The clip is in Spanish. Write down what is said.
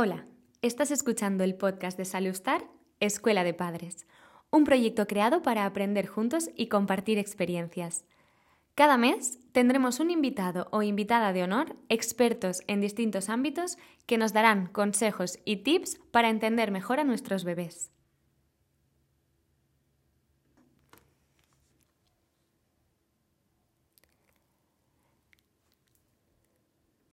Hola, estás escuchando el podcast de Salustar, Escuela de Padres, un proyecto creado para aprender juntos y compartir experiencias. Cada mes tendremos un invitado o invitada de honor, expertos en distintos ámbitos, que nos darán consejos y tips para entender mejor a nuestros bebés.